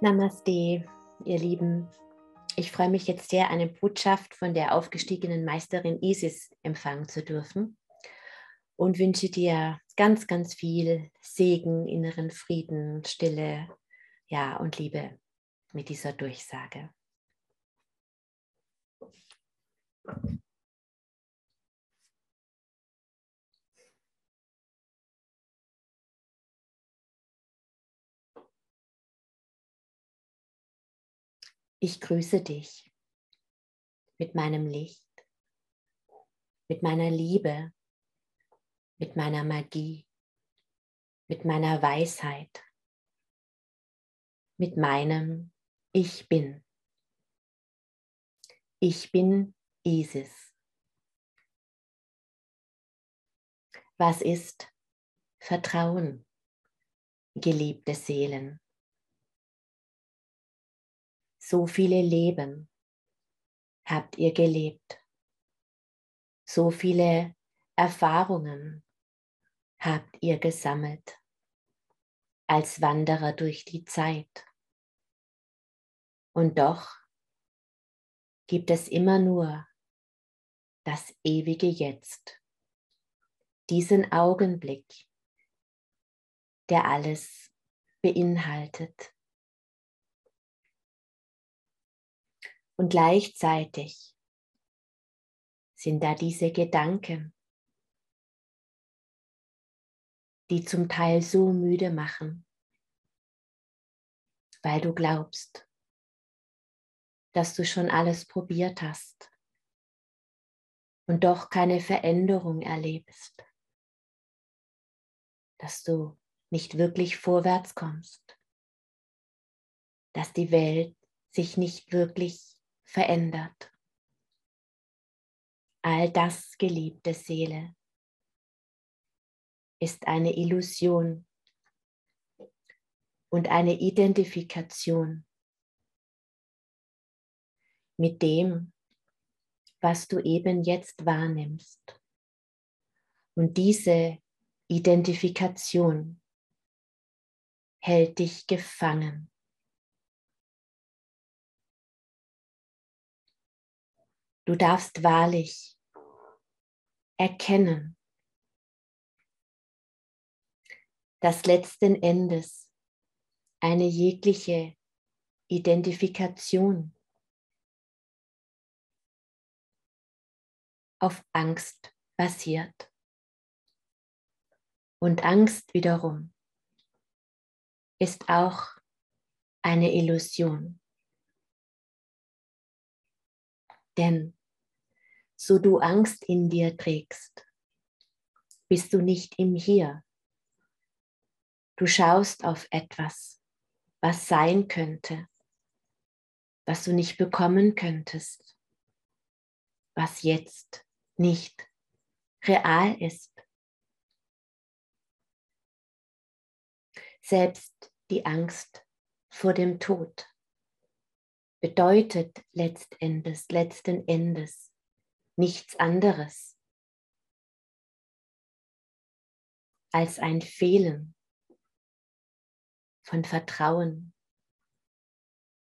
Namaste, ihr Lieben. Ich freue mich jetzt sehr, eine Botschaft von der aufgestiegenen Meisterin Isis empfangen zu dürfen und wünsche dir ganz, ganz viel Segen, inneren Frieden, Stille, ja und Liebe mit dieser Durchsage. Ich grüße dich mit meinem Licht, mit meiner Liebe, mit meiner Magie, mit meiner Weisheit, mit meinem Ich bin. Ich bin Isis. Was ist Vertrauen, geliebte Seelen? So viele Leben habt ihr gelebt. So viele Erfahrungen habt ihr gesammelt als Wanderer durch die Zeit. Und doch gibt es immer nur das ewige Jetzt, diesen Augenblick, der alles beinhaltet. Und gleichzeitig sind da diese Gedanken, die zum Teil so müde machen, weil du glaubst, dass du schon alles probiert hast und doch keine Veränderung erlebst, dass du nicht wirklich vorwärts kommst, dass die Welt sich nicht wirklich verändert. All das, geliebte Seele, ist eine Illusion und eine Identifikation mit dem, was du eben jetzt wahrnimmst. Und diese Identifikation hält dich gefangen. Du darfst wahrlich erkennen, dass letzten Endes eine jegliche Identifikation auf Angst basiert. Und Angst wiederum ist auch eine Illusion. Denn so du Angst in dir trägst, bist du nicht im Hier. Du schaust auf etwas, was sein könnte, was du nicht bekommen könntest, was jetzt nicht real ist. Selbst die Angst vor dem Tod bedeutet letztendes, letzten Endes nichts anderes als ein Fehlen von Vertrauen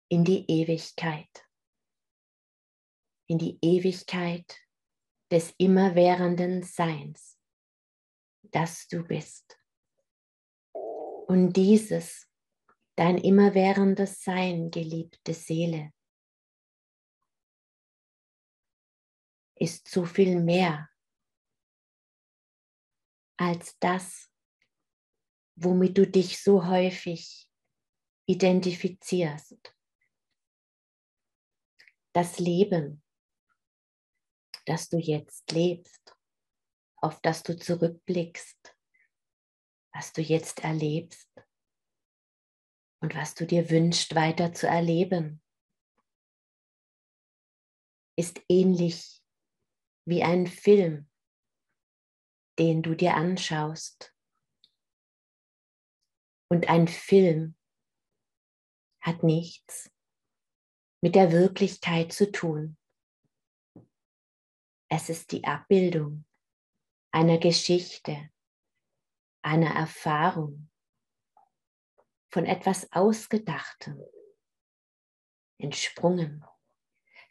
in die Ewigkeit, in die Ewigkeit des immerwährenden Seins, das du bist. Und dieses, dein immerwährendes Sein, geliebte Seele, ist so viel mehr als das, womit du dich so häufig identifizierst. Das Leben, das du jetzt lebst, auf das du zurückblickst, was du jetzt erlebst und was du dir wünschst weiter zu erleben, ist ähnlich wie ein Film, den du dir anschaust. Und ein Film hat nichts mit der Wirklichkeit zu tun. Es ist die Abbildung einer Geschichte, einer Erfahrung, von etwas Ausgedachtem, entsprungen.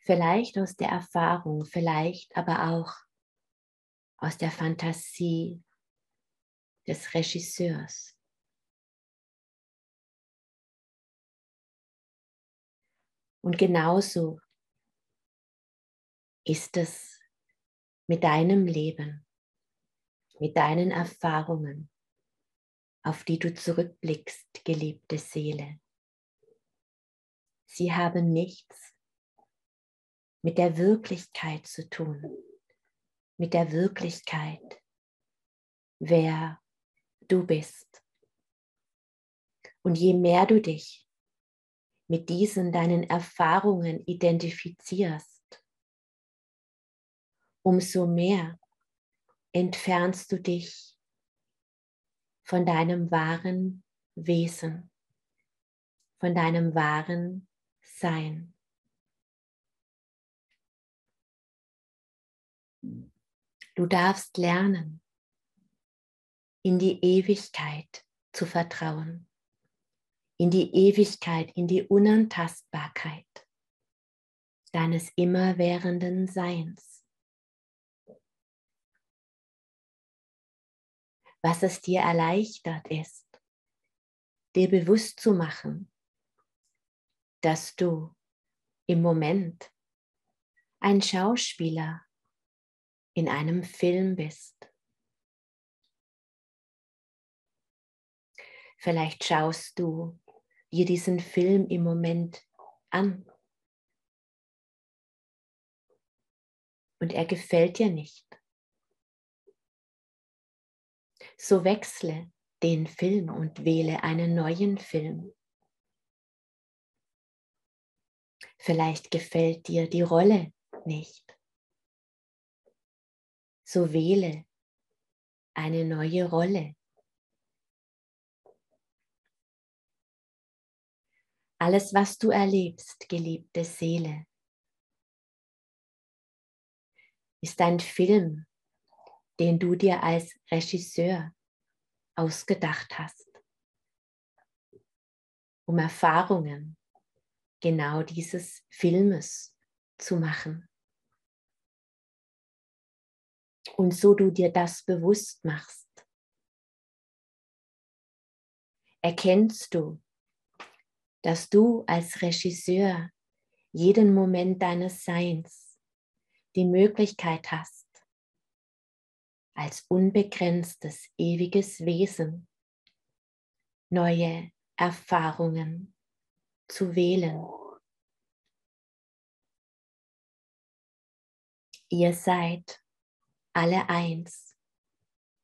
Vielleicht aus der Erfahrung, vielleicht aber auch aus der Fantasie des Regisseurs. Und genauso ist es mit deinem Leben, mit deinen Erfahrungen, auf die du zurückblickst, geliebte Seele. Sie haben nichts mit der Wirklichkeit zu tun, mit der Wirklichkeit, wer du bist. Und je mehr du dich mit diesen deinen Erfahrungen identifizierst, umso mehr entfernst du dich von deinem wahren Wesen, von deinem wahren Sein. Du darfst lernen, in die Ewigkeit zu vertrauen, in die Ewigkeit, in die Unantastbarkeit deines immerwährenden Seins. Was es dir erleichtert ist, dir bewusst zu machen, dass du im Moment ein Schauspieler in einem Film bist. Vielleicht schaust du dir diesen Film im Moment an und er gefällt dir nicht. So wechsle den Film und wähle einen neuen Film. Vielleicht gefällt dir die Rolle nicht. So wähle eine neue Rolle. Alles, was du erlebst, geliebte Seele, ist ein Film, den du dir als Regisseur ausgedacht hast, um Erfahrungen genau dieses Filmes zu machen. Und so du dir das bewusst machst, erkennst du, dass du als Regisseur jeden Moment deines Seins die Möglichkeit hast, als unbegrenztes, ewiges Wesen neue Erfahrungen zu wählen. Ihr seid alle eins,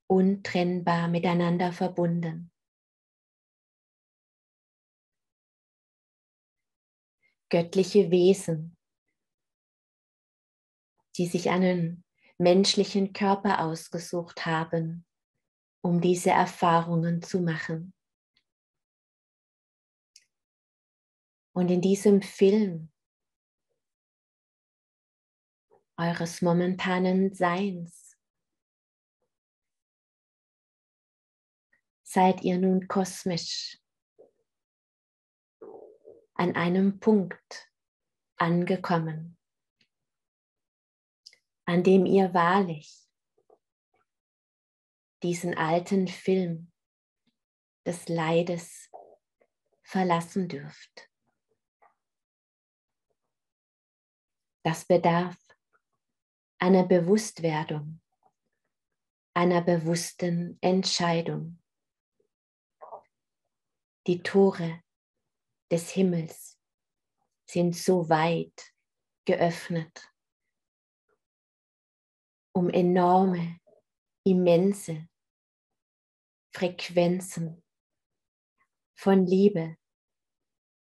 untrennbar miteinander verbunden. göttliche Wesen, die sich einen menschlichen Körper ausgesucht haben, um diese Erfahrungen zu machen. Und in diesem Film eures momentanen Seins seid ihr nun kosmisch an einem Punkt angekommen, an dem ihr wahrlich diesen alten Film des Leides verlassen dürft. Das bedarf einer Bewusstwerdung, einer bewussten Entscheidung. Die Tore des Himmels sind so weit geöffnet, um enorme, immense Frequenzen von Liebe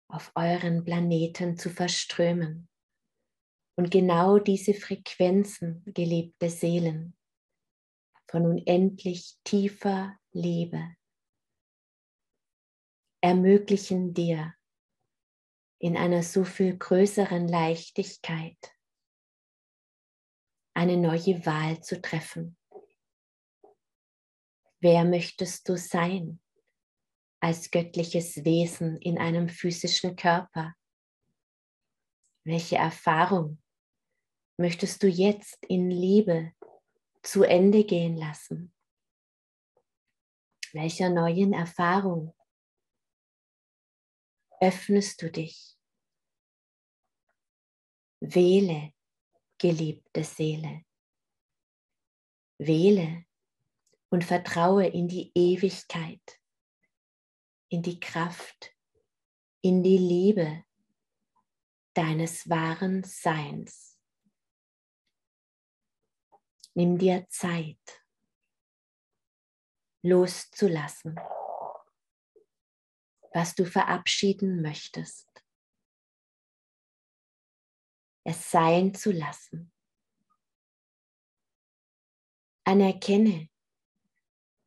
auf euren Planeten zu verströmen. Und genau diese Frequenzen, geliebte Seelen, von unendlich tiefer Liebe, ermöglichen dir in einer so viel größeren Leichtigkeit eine neue Wahl zu treffen. Wer möchtest du sein als göttliches Wesen in einem physischen Körper? Welche Erfahrung möchtest du jetzt in Liebe zu Ende gehen lassen? Welcher neuen Erfahrung öffnest du dich? Wähle, geliebte Seele. Wähle und vertraue in die Ewigkeit, in die Kraft, in die Liebe deines wahren Seins. Nimm dir Zeit, loszulassen, was du verabschieden möchtest, es sein zu lassen. Anerkenne,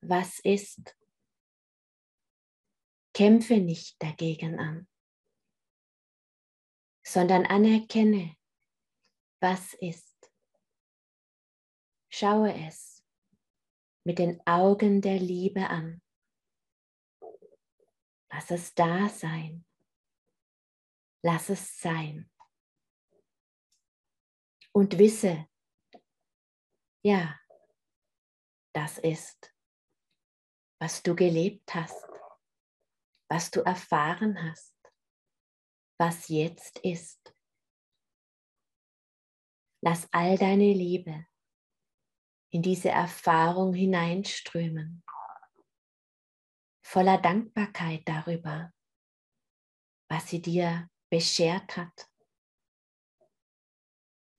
was ist. Kämpfe nicht dagegen an sondern anerkenne, was ist. Schaue es mit den Augen der Liebe an. Lass es da sein. Lass es sein. Und wisse, ja, das ist, was du gelebt hast, was du erfahren hast was jetzt ist. Lass all deine Liebe in diese Erfahrung hineinströmen, voller Dankbarkeit darüber, was sie dir beschert hat.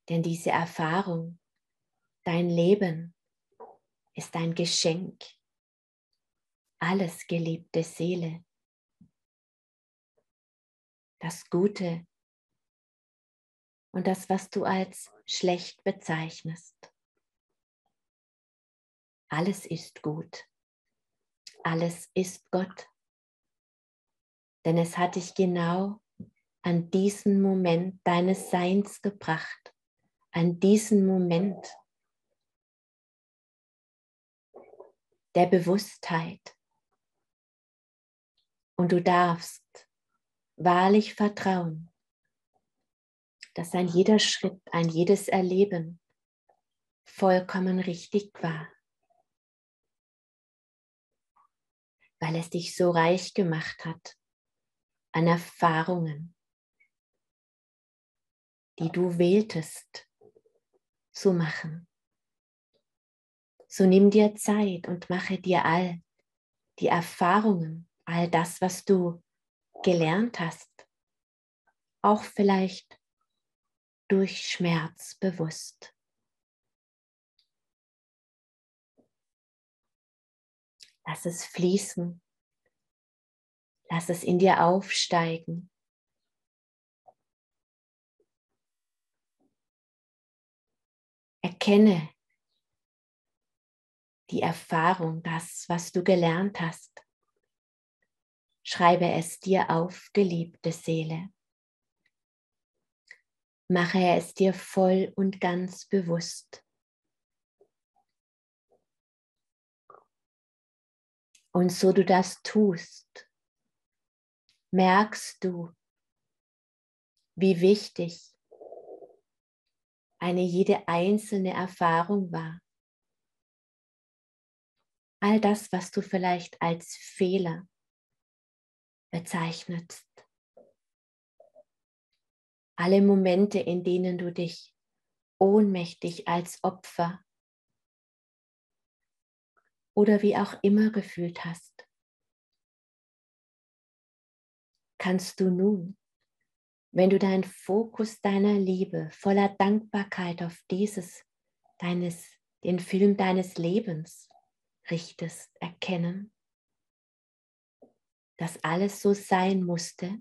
Denn diese Erfahrung, dein Leben, ist ein Geschenk. Alles geliebte Seele das Gute und das, was du als schlecht bezeichnest. Alles ist gut. Alles ist Gott. Denn es hat dich genau an diesen Moment deines Seins gebracht, an diesen Moment der Bewusstheit. Und du darfst wahrlich vertrauen, dass ein jeder Schritt, ein jedes Erleben vollkommen richtig war, weil es dich so reich gemacht hat an Erfahrungen, die du wähltest zu machen. So nimm dir Zeit und mache dir all die Erfahrungen, all das, was du gelernt hast, auch vielleicht durch Schmerz bewusst. Lass es fließen. Lass es in dir aufsteigen. Erkenne die Erfahrung, das, was du gelernt hast. Schreibe es dir auf, geliebte Seele. Mache es dir voll und ganz bewusst. Und so du das tust, merkst du, wie wichtig eine jede einzelne Erfahrung war. All das, was du vielleicht als Fehler bezeichnest. Alle Momente, in denen du dich ohnmächtig als Opfer oder wie auch immer gefühlt hast, kannst du nun, wenn du deinen Fokus deiner Liebe voller Dankbarkeit auf dieses deines den Film deines Lebens richtest, erkennen, dass alles so sein musste,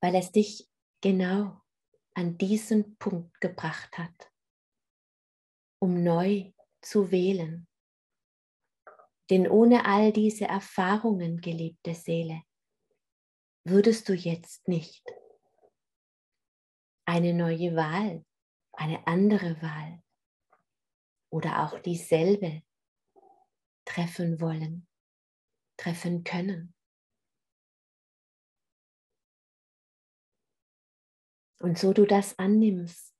weil es dich genau an diesen Punkt gebracht hat, um neu zu wählen. Denn ohne all diese Erfahrungen, geliebte Seele, würdest du jetzt nicht eine neue Wahl, eine andere Wahl oder auch dieselbe treffen wollen treffen können. Und so du das annimmst,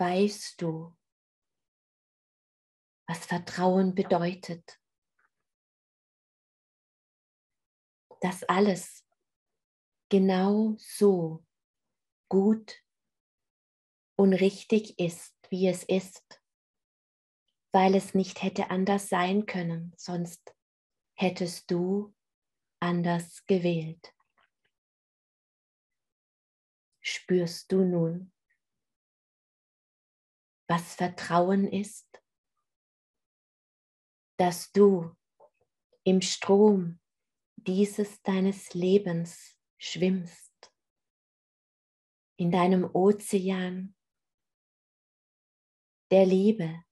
weißt du, was Vertrauen bedeutet. Dass alles genau so gut und richtig ist, wie es ist, weil es nicht hätte anders sein können, sonst hättest du anders gewählt. Spürst du nun, was Vertrauen ist? Dass du im Strom dieses deines Lebens schwimmst, in deinem Ozean der Liebe,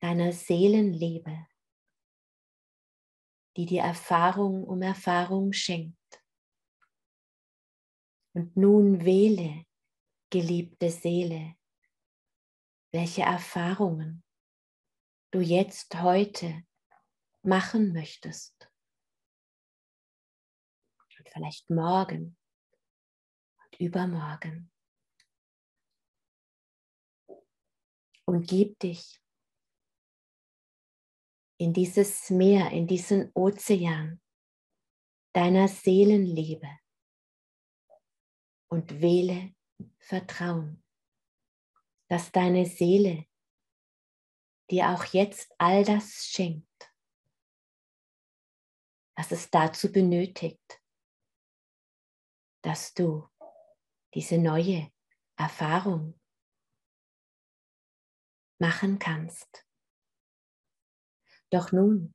deiner Seelenliebe, die dir Erfahrung um Erfahrung schenkt. Und nun wähle, geliebte Seele, welche Erfahrungen du jetzt heute machen möchtest. Und vielleicht morgen und übermorgen. Und gib dich in dieses Meer, in diesen Ozean deiner Seelenliebe und wähle Vertrauen, dass deine Seele dir auch jetzt all das schenkt, was es dazu benötigt, dass du diese neue Erfahrung machen kannst. Doch nun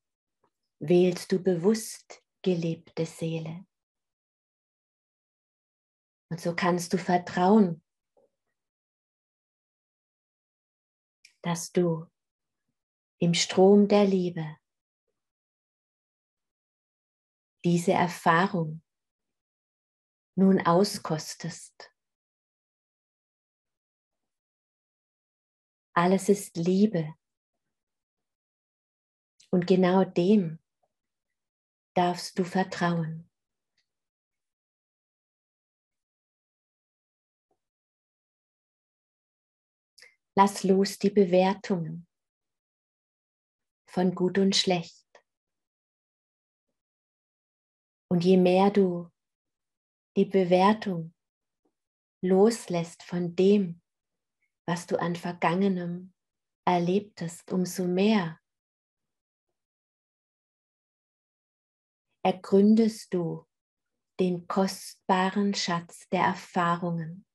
wählst du bewusst, gelebte Seele, und so kannst du vertrauen, dass du im Strom der Liebe diese Erfahrung nun auskostest. Alles ist Liebe. Und genau dem darfst du vertrauen. Lass los die Bewertungen von gut und schlecht. Und je mehr du die Bewertung loslässt von dem, was du an Vergangenem erlebtest, umso mehr ergründest du den kostbaren Schatz der Erfahrungen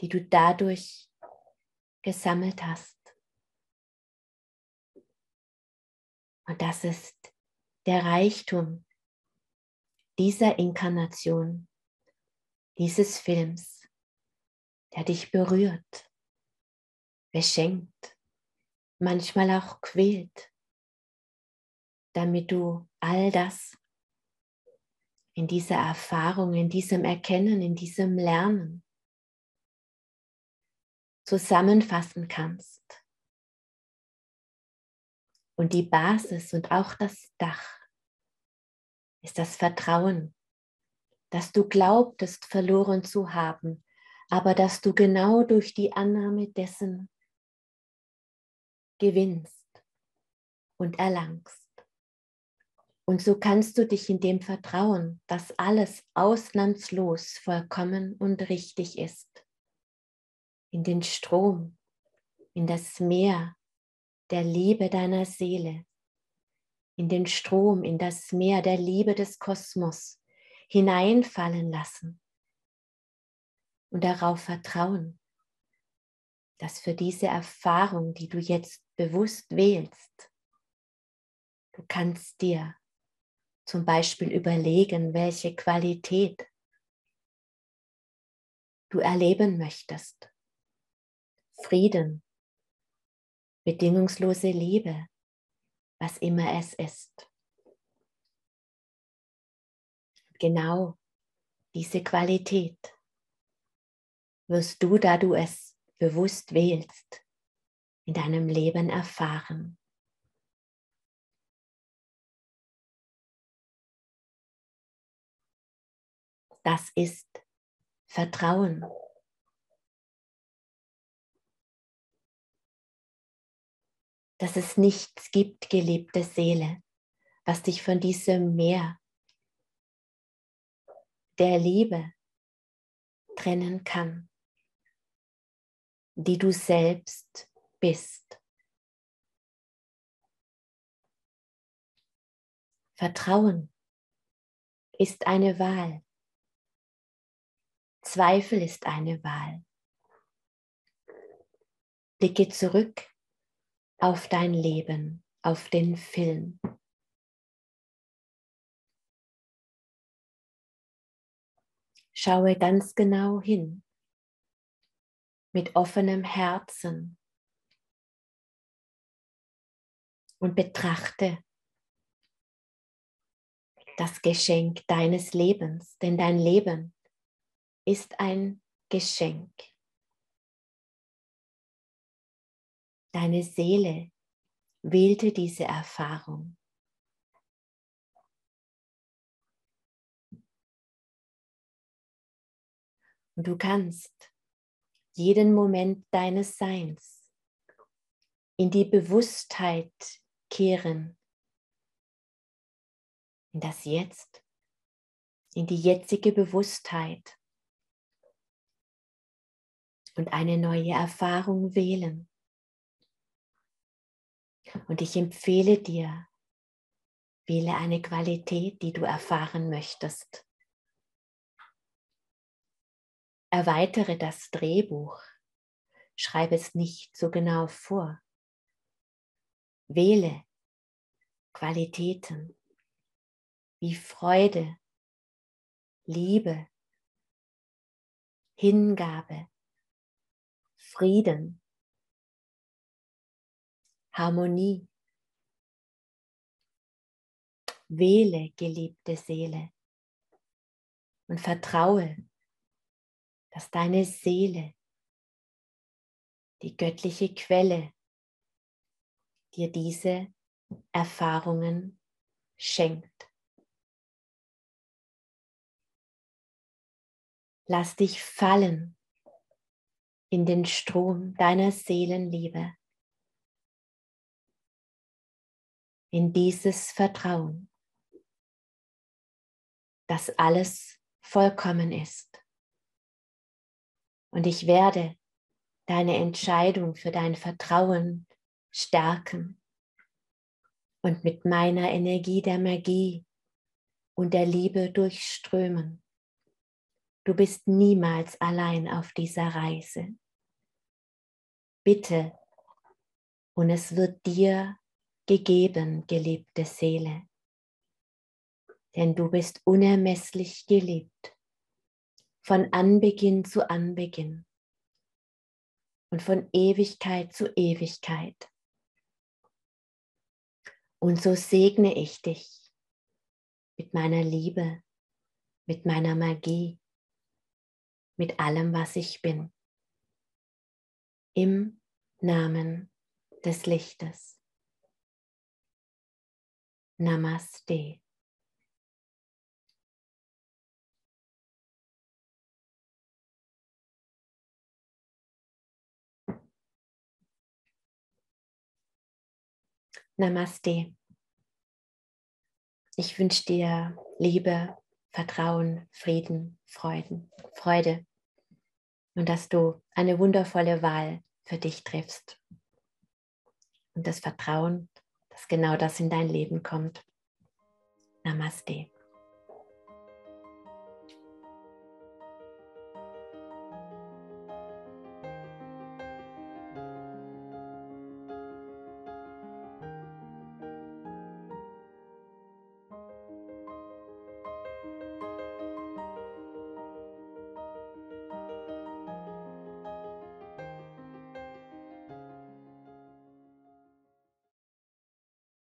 die du dadurch gesammelt hast. Und das ist der Reichtum dieser Inkarnation, dieses Films, der dich berührt, beschenkt, manchmal auch quält, damit du all das in dieser Erfahrung, in diesem Erkennen, in diesem Lernen zusammenfassen kannst. Und die Basis und auch das Dach ist das Vertrauen, dass du glaubtest verloren zu haben, aber dass du genau durch die Annahme dessen gewinnst und erlangst. Und so kannst du dich in dem vertrauen, dass alles ausnahmslos vollkommen und richtig ist in den Strom, in das Meer der Liebe deiner Seele, in den Strom, in das Meer der Liebe des Kosmos hineinfallen lassen und darauf vertrauen, dass für diese Erfahrung, die du jetzt bewusst wählst, du kannst dir zum Beispiel überlegen, welche Qualität du erleben möchtest. Frieden, bedingungslose Liebe, was immer es ist. Genau diese Qualität wirst du, da du es bewusst wählst, in deinem Leben erfahren. Das ist Vertrauen. Dass es nichts gibt, geliebte Seele, was dich von diesem Meer der Liebe trennen kann, die du selbst bist. Vertrauen ist eine Wahl. Zweifel ist eine Wahl. Blicke zurück auf dein Leben, auf den Film. Schaue ganz genau hin, mit offenem Herzen und betrachte das Geschenk deines Lebens, denn dein Leben ist ein Geschenk. Deine Seele wählte diese Erfahrung. Und du kannst jeden Moment deines Seins in die Bewusstheit kehren, in das Jetzt, in die jetzige Bewusstheit und eine neue Erfahrung wählen. Und ich empfehle dir, wähle eine Qualität, die du erfahren möchtest. Erweitere das Drehbuch. Schreibe es nicht so genau vor. Wähle Qualitäten wie Freude, Liebe, Hingabe, Frieden, Harmonie. Wähle, geliebte Seele, und vertraue dass deine Seele, die göttliche Quelle, dir diese Erfahrungen schenkt. Lass dich fallen in den Strom deiner Seelenliebe, in dieses Vertrauen, dass alles vollkommen ist. Und ich werde deine Entscheidung für dein Vertrauen stärken und mit meiner Energie der Magie und der Liebe durchströmen. Du bist niemals allein auf dieser Reise. Bitte, und es wird dir gegeben, geliebte Seele, denn du bist unermesslich geliebt von Anbeginn zu Anbeginn und von Ewigkeit zu Ewigkeit. Und so segne ich dich mit meiner Liebe, mit meiner Magie, mit allem, was ich bin. Im Namen des Lichtes. Namaste. Namaste. Ich wünsche dir Liebe, Vertrauen, Frieden, Freuden, Freude und dass du eine wundervolle Wahl für dich triffst. Und das Vertrauen, dass genau das in dein Leben kommt. Namaste.